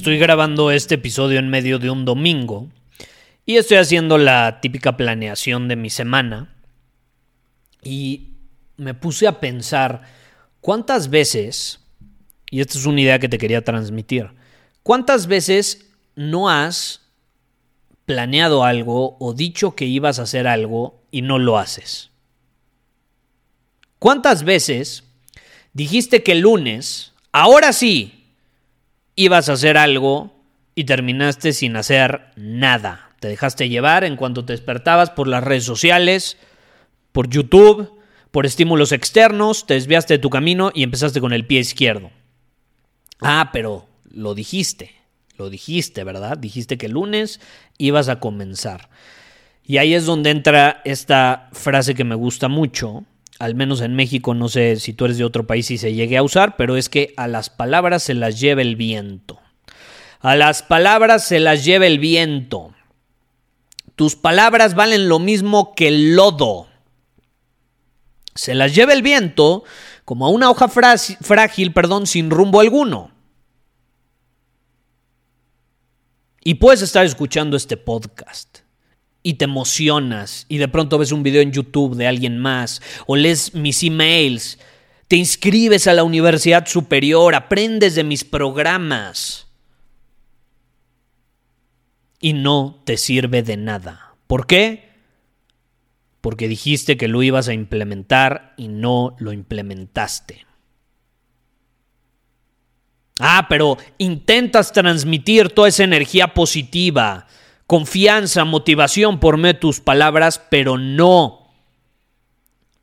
Estoy grabando este episodio en medio de un domingo y estoy haciendo la típica planeación de mi semana y me puse a pensar cuántas veces, y esta es una idea que te quería transmitir, cuántas veces no has planeado algo o dicho que ibas a hacer algo y no lo haces. ¿Cuántas veces dijiste que el lunes, ahora sí, ibas a hacer algo y terminaste sin hacer nada. Te dejaste llevar en cuanto te despertabas por las redes sociales, por YouTube, por estímulos externos, te desviaste de tu camino y empezaste con el pie izquierdo. Ah, pero lo dijiste, lo dijiste, ¿verdad? Dijiste que el lunes ibas a comenzar. Y ahí es donde entra esta frase que me gusta mucho, al menos en México, no sé si tú eres de otro país y se llegue a usar, pero es que a las palabras se las lleva el viento. A las palabras se las lleva el viento. Tus palabras valen lo mismo que el lodo. Se las lleva el viento como a una hoja frágil, perdón, sin rumbo alguno. Y puedes estar escuchando este podcast y te emocionas y de pronto ves un video en YouTube de alguien más o lees mis emails, te inscribes a la universidad superior, aprendes de mis programas y no te sirve de nada. ¿Por qué? Porque dijiste que lo ibas a implementar y no lo implementaste. Ah, pero intentas transmitir toda esa energía positiva, confianza, motivación por medio tus palabras, pero no,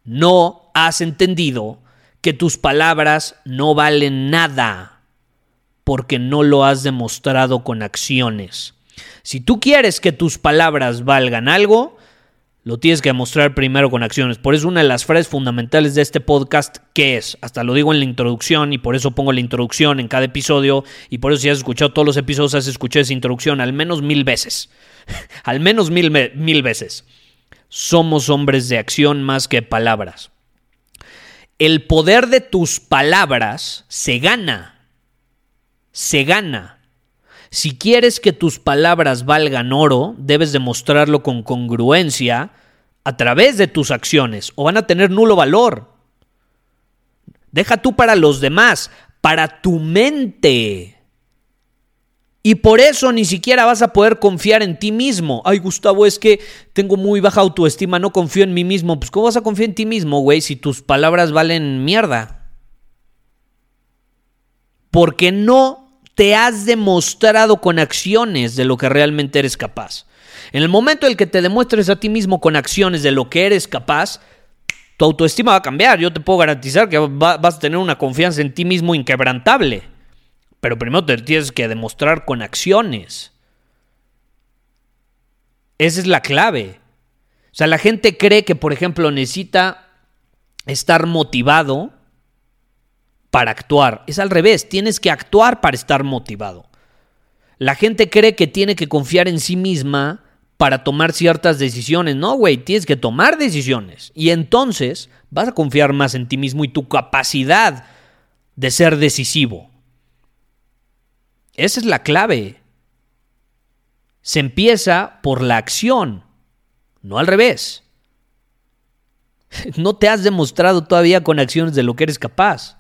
no has entendido que tus palabras no valen nada porque no lo has demostrado con acciones. Si tú quieres que tus palabras valgan algo, lo tienes que demostrar primero con acciones. Por eso una de las frases fundamentales de este podcast, ¿qué es? Hasta lo digo en la introducción y por eso pongo la introducción en cada episodio y por eso si has escuchado todos los episodios has escuchado esa introducción al menos mil veces. al menos mil, mil veces. Somos hombres de acción más que palabras. El poder de tus palabras se gana. Se gana si quieres que tus palabras valgan oro, debes demostrarlo con congruencia a través de tus acciones o van a tener nulo valor. Deja tú para los demás, para tu mente. Y por eso ni siquiera vas a poder confiar en ti mismo. Ay, Gustavo, es que tengo muy baja autoestima, no confío en mí mismo. Pues, ¿cómo vas a confiar en ti mismo, güey, si tus palabras valen mierda? Porque no te has demostrado con acciones de lo que realmente eres capaz. En el momento en el que te demuestres a ti mismo con acciones de lo que eres capaz, tu autoestima va a cambiar. Yo te puedo garantizar que vas a tener una confianza en ti mismo inquebrantable. Pero primero te tienes que demostrar con acciones. Esa es la clave. O sea, la gente cree que, por ejemplo, necesita estar motivado para actuar. Es al revés, tienes que actuar para estar motivado. La gente cree que tiene que confiar en sí misma para tomar ciertas decisiones. No, güey, tienes que tomar decisiones. Y entonces vas a confiar más en ti mismo y tu capacidad de ser decisivo. Esa es la clave. Se empieza por la acción, no al revés. No te has demostrado todavía con acciones de lo que eres capaz.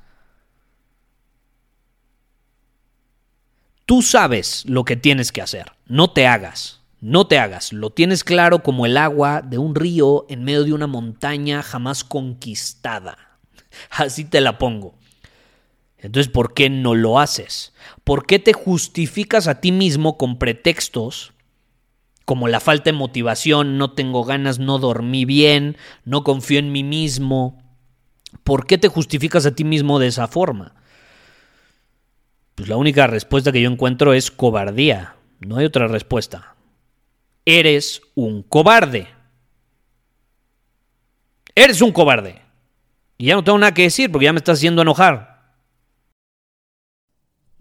Tú sabes lo que tienes que hacer, no te hagas. No te hagas, lo tienes claro como el agua de un río en medio de una montaña jamás conquistada. Así te la pongo. Entonces, ¿por qué no lo haces? ¿Por qué te justificas a ti mismo con pretextos como la falta de motivación, no tengo ganas, no dormí bien, no confío en mí mismo? ¿Por qué te justificas a ti mismo de esa forma? Pues la única respuesta que yo encuentro es cobardía. No hay otra respuesta. Eres un cobarde. Eres un cobarde. Y ya no tengo nada que decir porque ya me estás haciendo enojar.